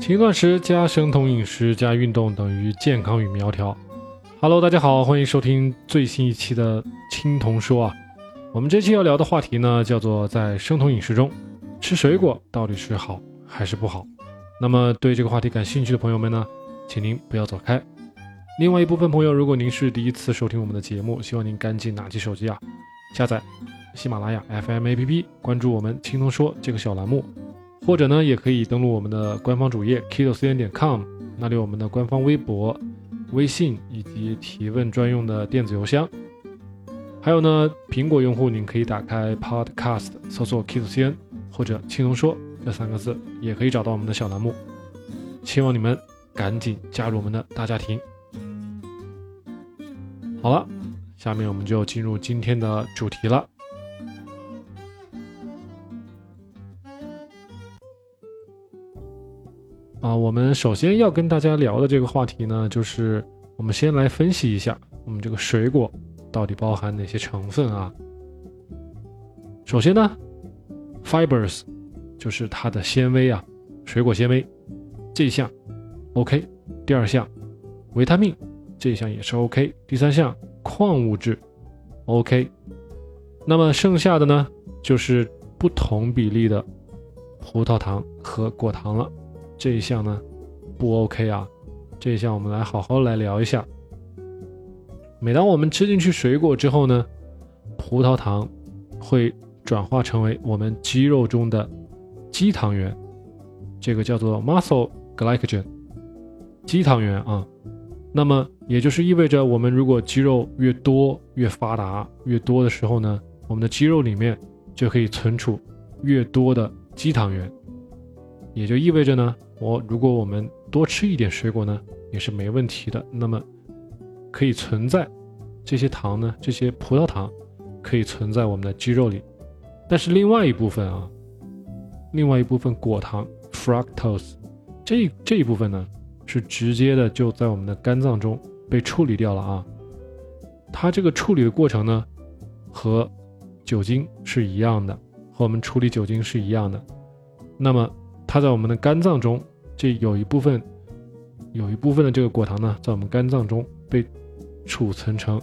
轻断食加生酮饮食加运动等于健康与苗条。Hello，大家好，欢迎收听最新一期的青铜说啊。我们这期要聊的话题呢，叫做在生酮饮食中吃水果到底是好还是不好。那么对这个话题感兴趣的朋友们呢，请您不要走开。另外一部分朋友，如果您是第一次收听我们的节目，希望您赶紧拿起手机啊，下载喜马拉雅 FM APP，关注我们青铜说这个小栏目。或者呢，也可以登录我们的官方主页 kido.cn 点 com，那里有我们的官方微博、微信以及提问专用的电子邮箱。还有呢，苹果用户您可以打开 Podcast，搜索 kido.cn 或者青龙说这三个字，也可以找到我们的小栏目。希望你们赶紧加入我们的大家庭。好了，下面我们就进入今天的主题了。啊，我们首先要跟大家聊的这个话题呢，就是我们先来分析一下我们这个水果到底包含哪些成分啊。首先呢，fibers 就是它的纤维啊，水果纤维这一项 OK。第二项，维他命这一项也是 OK。第三项，矿物质 OK。那么剩下的呢，就是不同比例的葡萄糖和果糖了。这一项呢，不 OK 啊！这一项我们来好好来聊一下。每当我们吃进去水果之后呢，葡萄糖会转化成为我们肌肉中的肌糖原，这个叫做 muscle glycogen，肌糖原啊。那么也就是意味着，我们如果肌肉越多、越发达、越多的时候呢，我们的肌肉里面就可以存储越多的肌糖原，也就意味着呢。我如果我们多吃一点水果呢，也是没问题的。那么可以存在这些糖呢，这些葡萄糖可以存在我们的肌肉里。但是另外一部分啊，另外一部分果糖 fructose 这这一部分呢，是直接的就在我们的肝脏中被处理掉了啊。它这个处理的过程呢，和酒精是一样的，和我们处理酒精是一样的。那么它在我们的肝脏中，这有一部分，有一部分的这个果糖呢，在我们肝脏中被储存成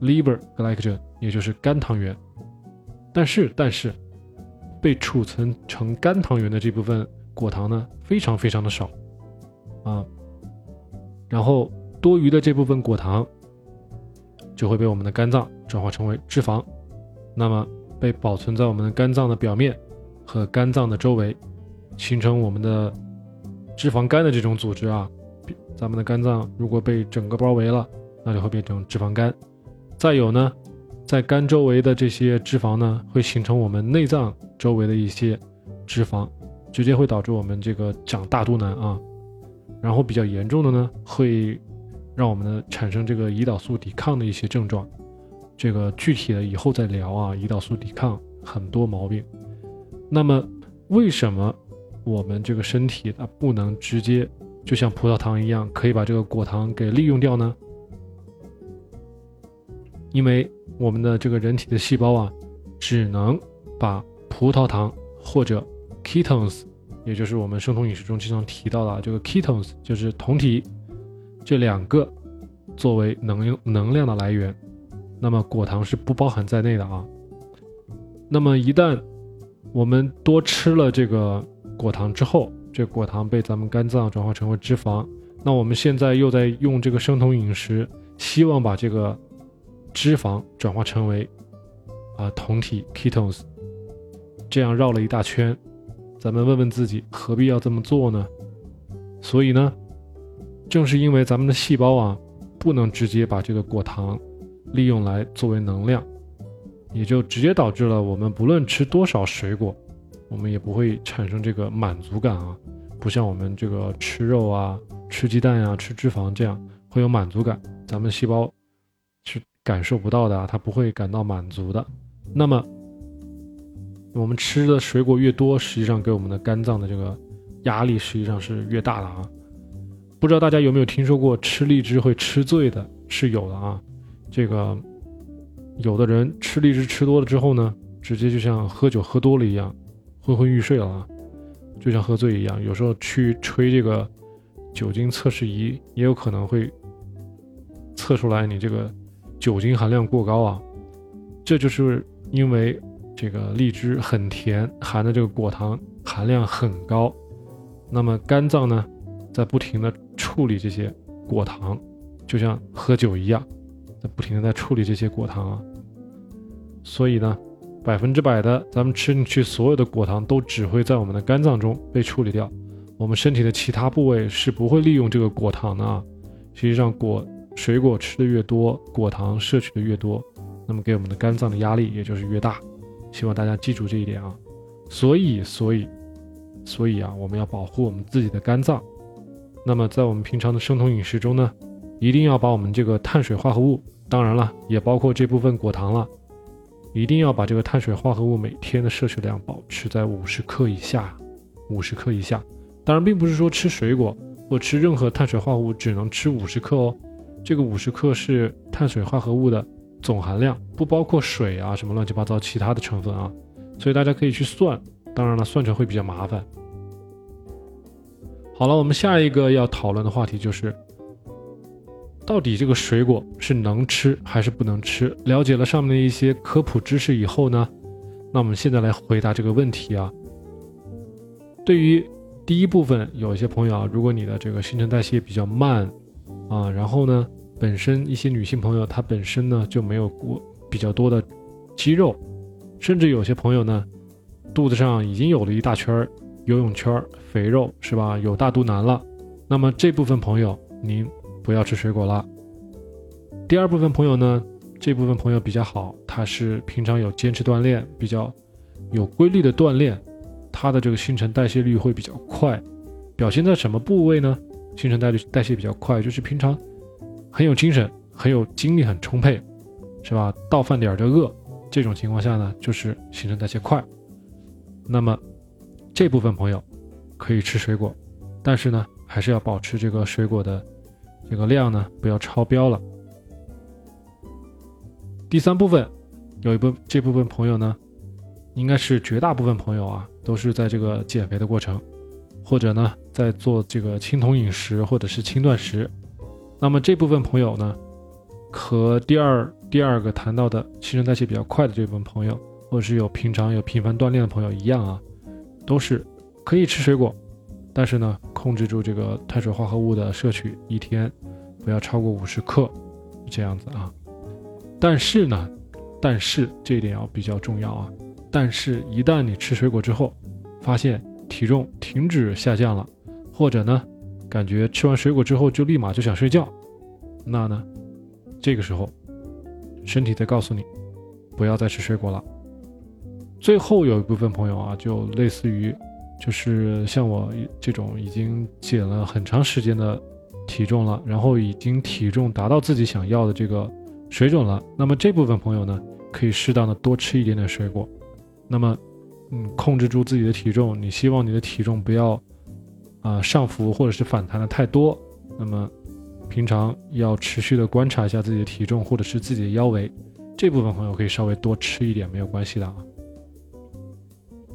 liver glycogen，也就是肝糖原。但是，但是被储存成肝糖原的这部分果糖呢，非常非常的少啊。然后多余的这部分果糖就会被我们的肝脏转化成为脂肪，那么被保存在我们的肝脏的表面和肝脏的周围。形成我们的脂肪肝的这种组织啊，咱们的肝脏如果被整个包围了，那就会变成脂肪肝。再有呢，在肝周围的这些脂肪呢，会形成我们内脏周围的一些脂肪，直接会导致我们这个长大肚腩啊。然后比较严重的呢，会让我们的产生这个胰岛素抵抗的一些症状。这个具体的以后再聊啊，胰岛素抵抗很多毛病。那么为什么？我们这个身体它不能直接就像葡萄糖一样，可以把这个果糖给利用掉呢？因为我们的这个人体的细胞啊，只能把葡萄糖或者 ketones，也就是我们生酮饮食中经常提到的这个 ketones，就是酮体这两个作为能能量的来源。那么果糖是不包含在内的啊。那么一旦我们多吃了这个。果糖之后，这果糖被咱们肝脏转化成为脂肪。那我们现在又在用这个生酮饮食，希望把这个脂肪转化成为啊酮体 ketones，这样绕了一大圈。咱们问问自己，何必要这么做呢？所以呢，正是因为咱们的细胞啊，不能直接把这个果糖利用来作为能量，也就直接导致了我们不论吃多少水果。我们也不会产生这个满足感啊，不像我们这个吃肉啊、吃鸡蛋呀、吃脂肪这样会有满足感，咱们细胞感受不到的啊，它不会感到满足的。那么，我们吃的水果越多，实际上给我们的肝脏的这个压力实际上是越大的啊。不知道大家有没有听说过吃荔枝会吃醉的？是有的啊。这个有的人吃荔枝吃多了之后呢，直接就像喝酒喝多了一样，昏昏欲睡了啊，就像喝醉一样。有时候去吹这个酒精测试仪，也有可能会测出来你这个酒精含量过高啊。这就是因为这个荔枝很甜，含的这个果糖含量很高，那么肝脏呢，在不停的。处理这些果糖，就像喝酒一样，在不停的在处理这些果糖啊。所以呢，百分之百的咱们吃进去所有的果糖都只会在我们的肝脏中被处理掉，我们身体的其他部位是不会利用这个果糖的啊。实际上，果水果吃的越多，果糖摄取的越多，那么给我们的肝脏的压力也就是越大。希望大家记住这一点啊。所以，所以，所以啊，我们要保护我们自己的肝脏。那么在我们平常的生酮饮食中呢，一定要把我们这个碳水化合物，当然了，也包括这部分果糖了，一定要把这个碳水化合物每天的摄取量保持在五十克以下，五十克以下。当然，并不是说吃水果或吃任何碳水化合物只能吃五十克哦，这个五十克是碳水化合物的总含量，不包括水啊什么乱七八糟其他的成分啊，所以大家可以去算，当然了，算出来会比较麻烦。好了，我们下一个要讨论的话题就是，到底这个水果是能吃还是不能吃？了解了上面的一些科普知识以后呢，那我们现在来回答这个问题啊。对于第一部分，有一些朋友啊，如果你的这个新陈代谢比较慢啊，然后呢，本身一些女性朋友她本身呢就没有过比较多的肌肉，甚至有些朋友呢，肚子上已经有了一大圈儿。游泳圈肥肉是吧？有大肚腩了，那么这部分朋友您不要吃水果了。第二部分朋友呢，这部分朋友比较好，他是平常有坚持锻炼，比较有规律的锻炼，他的这个新陈代谢率会比较快。表现在什么部位呢？新陈代谢代谢比较快，就是平常很有精神，很有精力，很充沛，是吧？到饭点就饿，这种情况下呢，就是新陈代谢快。那么。这部分朋友可以吃水果，但是呢，还是要保持这个水果的这个量呢，不要超标了。第三部分有一部这部分朋友呢，应该是绝大部分朋友啊，都是在这个减肥的过程，或者呢，在做这个青铜饮食或者是轻断食。那么这部分朋友呢，和第二第二个谈到的新陈代谢比较快的这部分朋友，或者是有平常有频繁锻炼的朋友一样啊。都是可以吃水果，但是呢，控制住这个碳水化合物的摄取，一天不要超过五十克，这样子啊。但是呢，但是这一点要比较重要啊。但是，一旦你吃水果之后，发现体重停止下降了，或者呢，感觉吃完水果之后就立马就想睡觉，那呢，这个时候身体在告诉你，不要再吃水果了。最后有一部分朋友啊，就类似于，就是像我这种已经减了很长时间的体重了，然后已经体重达到自己想要的这个水准了。那么这部分朋友呢，可以适当的多吃一点点水果。那么，嗯，控制住自己的体重，你希望你的体重不要啊上浮或者是反弹的太多。那么，平常要持续的观察一下自己的体重或者是自己的腰围。这部分朋友可以稍微多吃一点，没有关系的啊。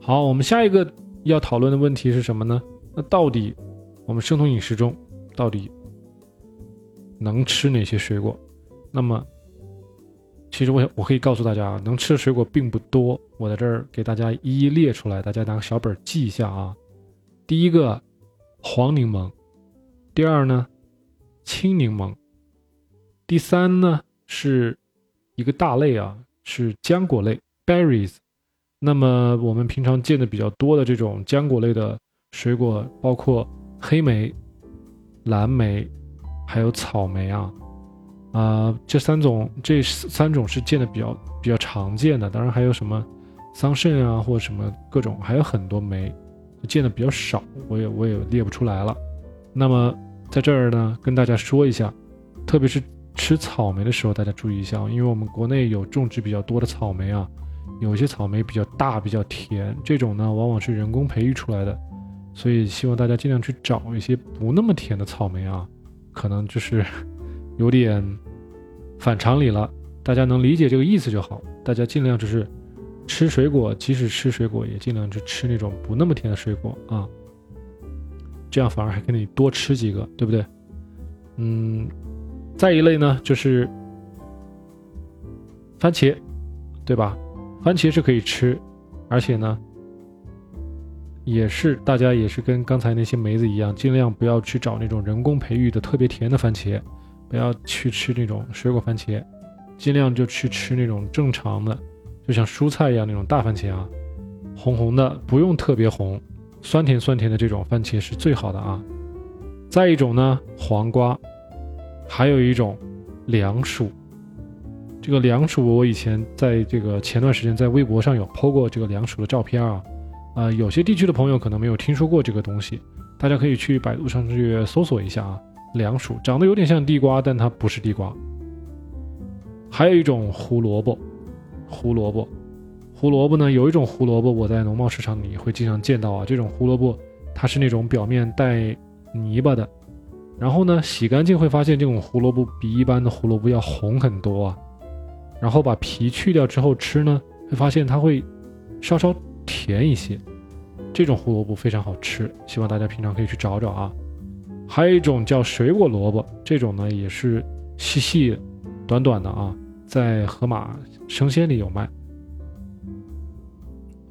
好，我们下一个要讨论的问题是什么呢？那到底我们生酮饮食中到底能吃哪些水果？那么，其实我我可以告诉大家啊，能吃的水果并不多。我在这儿给大家一一列出来，大家拿个小本记一下啊。第一个，黄柠檬；第二呢，青柠檬；第三呢，是一个大类啊，是浆果类 （berries）。那么我们平常见的比较多的这种浆果类的水果，包括黑莓、蓝莓，还有草莓啊，啊，这三种这三种是见的比较比较常见的。当然还有什么桑葚啊，或者什么各种，还有很多莓见的比较少，我也我也列不出来了。那么在这儿呢，跟大家说一下，特别是吃草莓的时候，大家注意一下，因为我们国内有种植比较多的草莓啊。有些草莓比较大，比较甜，这种呢往往是人工培育出来的，所以希望大家尽量去找一些不那么甜的草莓啊，可能就是有点反常理了，大家能理解这个意思就好。大家尽量就是吃水果，即使吃水果也尽量去吃那种不那么甜的水果啊，这样反而还可以多吃几个，对不对？嗯，再一类呢就是番茄，对吧？番茄是可以吃，而且呢。也是，大家也是跟刚才那些梅子一样，尽量不要去找那种人工培育的特别甜的番茄，不要去吃那种水果番茄，尽量就去吃那种正常的，就像蔬菜一样那种大番茄啊，红红的，不用特别红，酸甜酸甜的这种番茄是最好的啊。再一种呢，黄瓜，还有一种凉薯。这个凉薯我以前在这个前段时间在微博上有 PO 过这个凉薯的照片啊。呃，有些地区的朋友可能没有听说过这个东西，大家可以去百度上去搜索一下啊。凉薯长得有点像地瓜，但它不是地瓜。还有一种胡萝卜，胡萝卜，胡萝卜呢，有一种胡萝卜我在农贸市场里会经常见到啊。这种胡萝卜它是那种表面带泥巴的，然后呢洗干净会发现这种胡萝卜比一般的胡萝卜要红很多啊。然后把皮去掉之后吃呢，会发现它会稍稍。甜一些，这种胡萝卜非常好吃，希望大家平常可以去找找啊。还有一种叫水果萝卜，这种呢也是细细、短短的啊，在盒马生鲜里有卖。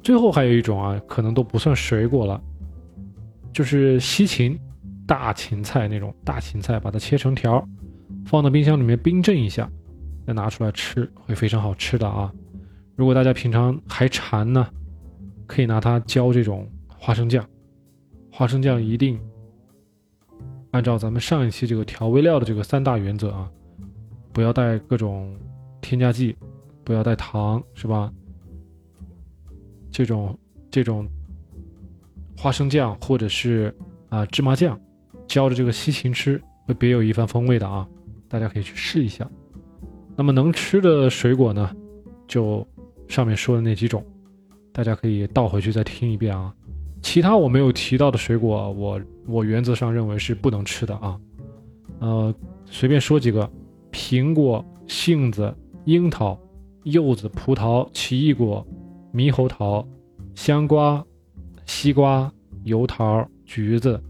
最后还有一种啊，可能都不算水果了，就是西芹，大芹菜那种大芹菜，把它切成条，放到冰箱里面冰镇一下，再拿出来吃，会非常好吃的啊。如果大家平常还馋呢。可以拿它浇这种花生酱，花生酱一定按照咱们上一期这个调味料的这个三大原则啊，不要带各种添加剂，不要带糖，是吧？这种这种花生酱或者是啊芝麻酱浇着这个西芹吃，会别有一番风味的啊！大家可以去试一下。那么能吃的水果呢，就上面说的那几种。大家可以倒回去再听一遍啊，其他我没有提到的水果，我我原则上认为是不能吃的啊。呃，随便说几个：苹果、杏子、樱桃、柚子、葡萄、奇异果、猕猴桃、香瓜、西瓜、油桃、橘子、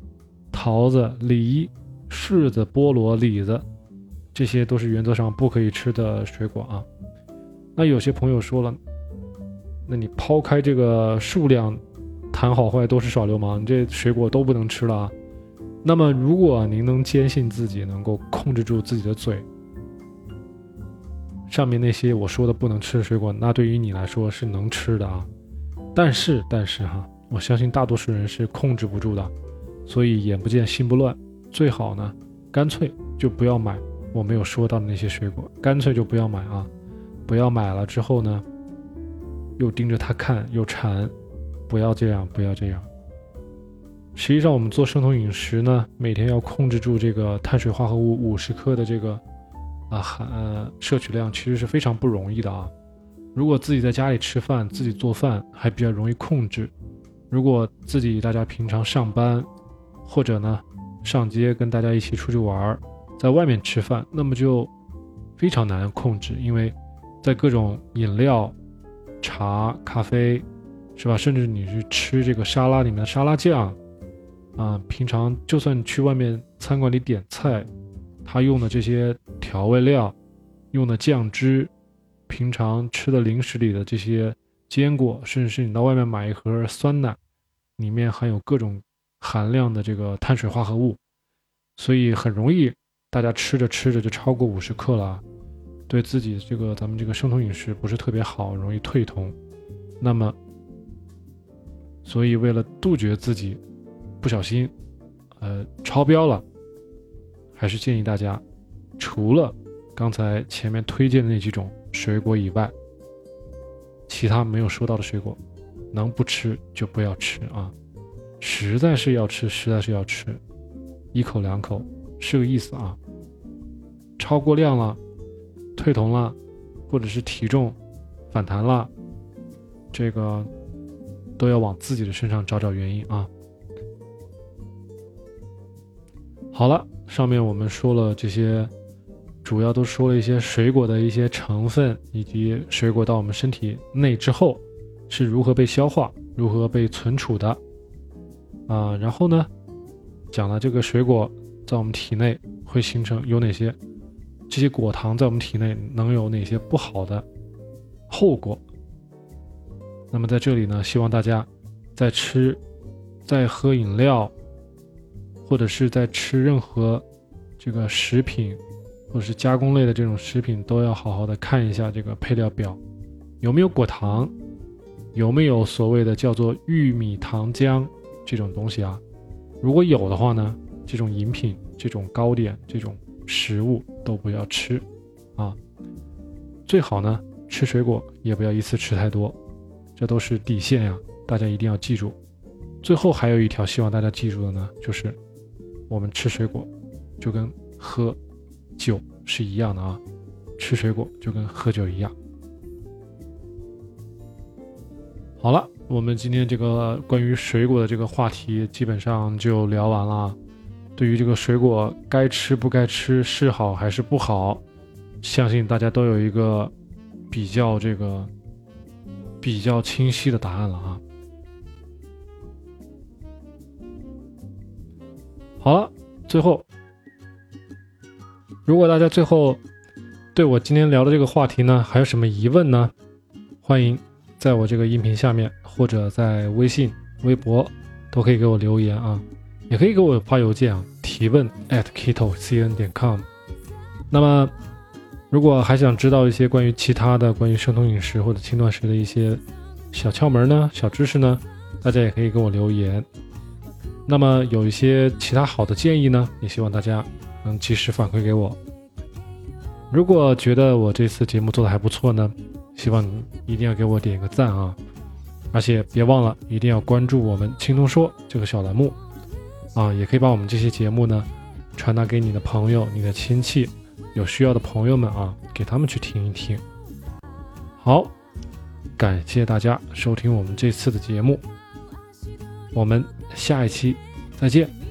桃子、梨、柿子、菠萝、李子，这些都是原则上不可以吃的水果啊。那有些朋友说了。那你抛开这个数量，谈好坏都是耍流氓，你这水果都不能吃了。那么，如果您能坚信自己能够控制住自己的嘴，上面那些我说的不能吃的水果，那对于你来说是能吃的啊。但是，但是哈，我相信大多数人是控制不住的，所以眼不见心不乱，最好呢，干脆就不要买我没有说到的那些水果，干脆就不要买啊，不要买了之后呢。又盯着他看，又馋，不要这样，不要这样。实际上，我们做生酮饮食呢，每天要控制住这个碳水化合物五十克的这个啊含呃摄取量，其实是非常不容易的啊。如果自己在家里吃饭，自己做饭还比较容易控制；如果自己大家平常上班，或者呢上街跟大家一起出去玩，在外面吃饭，那么就非常难控制，因为在各种饮料。茶、咖啡，是吧？甚至你去吃这个沙拉里面的沙拉酱，啊，平常就算去外面餐馆里点菜，他用的这些调味料、用的酱汁，平常吃的零食里的这些坚果，甚至是你到外面买一盒酸奶，里面含有各种含量的这个碳水化合物，所以很容易大家吃着吃着就超过五十克了。对自己这个咱们这个生酮饮食不是特别好，容易退酮。那么，所以为了杜绝自己不小心呃超标了，还是建议大家，除了刚才前面推荐的那几种水果以外，其他没有说到的水果，能不吃就不要吃啊。实在是要吃，实在是要吃，一口两口是个意思啊。超过量了。退酮了，或者是体重反弹了，这个都要往自己的身上找找原因啊。好了，上面我们说了这些，主要都说了一些水果的一些成分，以及水果到我们身体内之后是如何被消化、如何被存储的啊。然后呢，讲了这个水果在我们体内会形成有哪些，这些果糖在我们体内能有哪些不好的后果。那么在这里呢，希望大家在吃、在喝饮料。或者是在吃任何这个食品，或者是加工类的这种食品，都要好好的看一下这个配料表，有没有果糖，有没有所谓的叫做玉米糖浆这种东西啊？如果有的话呢，这种饮品、这种糕点、这种食物都不要吃啊。最好呢，吃水果也不要一次吃太多，这都是底线呀，大家一定要记住。最后还有一条希望大家记住的呢，就是。我们吃水果，就跟喝酒是一样的啊！吃水果就跟喝酒一样。好了，我们今天这个关于水果的这个话题基本上就聊完了。对于这个水果该吃不该吃，是好还是不好，相信大家都有一个比较这个比较清晰的答案了啊。好了，最后，如果大家最后对我今天聊的这个话题呢，还有什么疑问呢？欢迎在我这个音频下面，或者在微信、微博都可以给我留言啊，也可以给我发邮件啊，提问 at kitocn 点 com。那么，如果还想知道一些关于其他的关于生酮饮食或者轻断食的一些小窍门呢、小知识呢，大家也可以给我留言。那么有一些其他好的建议呢，也希望大家能及时反馈给我。如果觉得我这次节目做的还不错呢，希望你一定要给我点个赞啊！而且别忘了一定要关注我们“轻松说”这个小栏目啊，也可以把我们这些节目呢传达给你的朋友、你的亲戚、有需要的朋友们啊，给他们去听一听。好，感谢大家收听我们这次的节目。我们下一期再见。